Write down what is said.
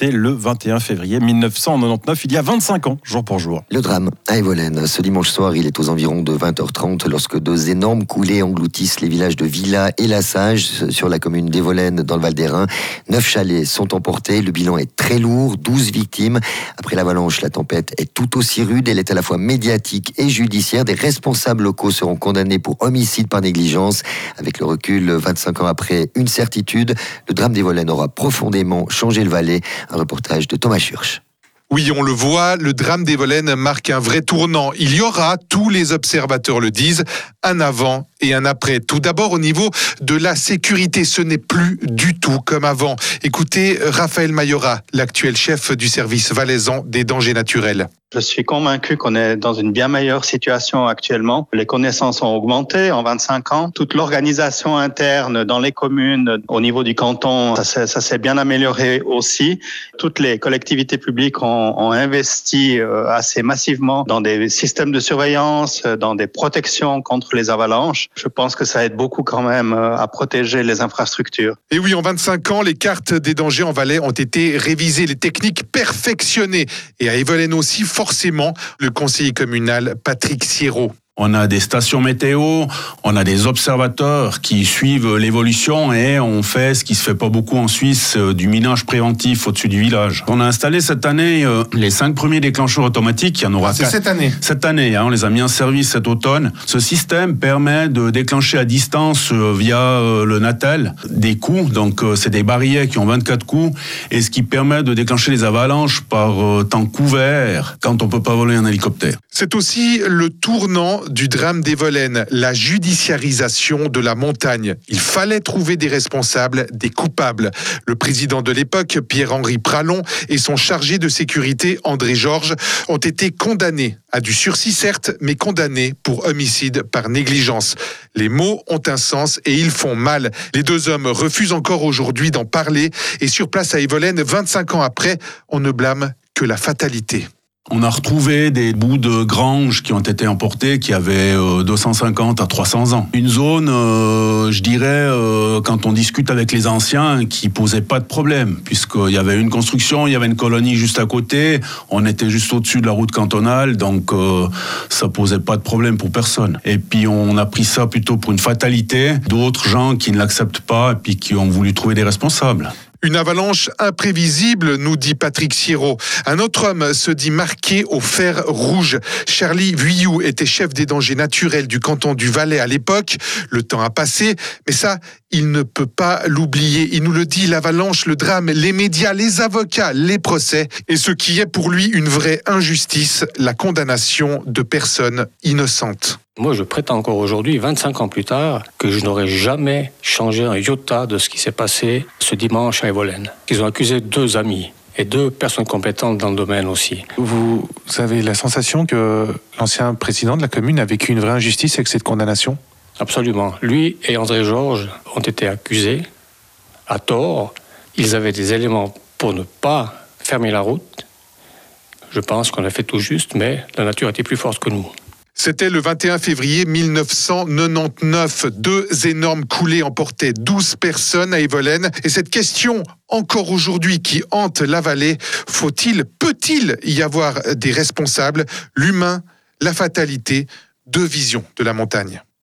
Le 21 février 1999, il y a 25 ans, jour pour jour. Le drame à Evolène. Ce dimanche soir, il est aux environs de 20h30 lorsque deux énormes coulées engloutissent les villages de Villa et La Sage sur la commune d'Evolène dans le Val d'Airain. Neuf chalets sont emportés. Le bilan est très lourd, 12 victimes. Après l'avalanche, la tempête est tout aussi rude. Elle est à la fois médiatique et judiciaire. Des responsables locaux seront condamnés pour homicide par négligence. Avec le recul, 25 ans après, une certitude, le drame d'Evolène aura profondément changé le Valais. Un reportage de Thomas Schurch. Oui, on le voit, le drame d'Evolène marque un vrai tournant. Il y aura, tous les observateurs le disent, un avant et un après. Tout d'abord au niveau de la sécurité, ce n'est plus du tout comme avant. Écoutez Raphaël Mayora, l'actuel chef du service valaisan des dangers naturels. Je suis convaincu qu'on est dans une bien meilleure situation actuellement. Les connaissances ont augmenté en 25 ans. Toute l'organisation interne dans les communes, au niveau du canton, ça s'est bien amélioré aussi. Toutes les collectivités publiques ont, ont investi euh, assez massivement dans des systèmes de surveillance, dans des protections contre les avalanches. Je pense que ça aide beaucoup quand même euh, à protéger les infrastructures. Et oui, en 25 ans, les cartes des dangers en Valais ont été révisées, les techniques perfectionnées. Et à Evelyn aussi, forcément, le conseiller communal Patrick Sierrault. On a des stations météo, on a des observateurs qui suivent l'évolution et on fait ce qui se fait pas beaucoup en Suisse, euh, du minage préventif au-dessus du village. On a installé cette année euh, les cinq premiers déclencheurs automatiques. Il y en aura C'est cette année. Cette année, hein, on les a mis en service cet automne. Ce système permet de déclencher à distance euh, via le Natel des coups. Donc c'est des barillet qui ont 24 coups et ce qui permet de déclencher les avalanches par temps couvert quand on peut pas voler un hélicoptère. C'est aussi le tournant du drame d'Evolène, la judiciarisation de la montagne. Il fallait trouver des responsables, des coupables. Le président de l'époque, Pierre-Henri Pralon, et son chargé de sécurité, André Georges, ont été condamnés à du sursis certes, mais condamnés pour homicide par négligence. Les mots ont un sens et ils font mal. Les deux hommes refusent encore aujourd'hui d'en parler et sur place à Evolène, 25 ans après, on ne blâme que la fatalité. On a retrouvé des bouts de granges qui ont été emportés qui avaient 250 euh, à 300 ans. Une zone, euh, je dirais, euh, quand on discute avec les anciens, qui posait pas de problème, puisqu'il y avait une construction, il y avait une colonie juste à côté, on était juste au-dessus de la route cantonale, donc ça posait pas de problème pour personne. Et puis on a pris ça plutôt pour une fatalité, d'autres gens qui ne l'acceptent pas et puis qui ont voulu trouver des responsables. Une avalanche imprévisible, nous dit Patrick Sierrault. Un autre homme se dit marqué au fer rouge. Charlie Vuillou était chef des dangers naturels du canton du Valais à l'époque. Le temps a passé, mais ça, il ne peut pas l'oublier. Il nous le dit, l'avalanche, le drame, les médias, les avocats, les procès, et ce qui est pour lui une vraie injustice, la condamnation de personnes innocentes. Moi, je prétends encore aujourd'hui, 25 ans plus tard, que je n'aurais jamais un iota de ce qui s'est passé ce dimanche à Evolène. Ils ont accusé deux amis et deux personnes compétentes dans le domaine aussi. Vous avez la sensation que l'ancien président de la commune a vécu une vraie injustice avec cette condamnation? Absolument. Lui et André Georges ont été accusés à tort. Ils avaient des éléments pour ne pas fermer la route. Je pense qu'on a fait tout juste, mais la nature était plus forte que nous. C'était le 21 février 1999. Deux énormes coulées emportaient 12 personnes à Evolène. Et cette question, encore aujourd'hui, qui hante la vallée, faut-il, peut-il y avoir des responsables? L'humain, la fatalité, deux visions de la montagne.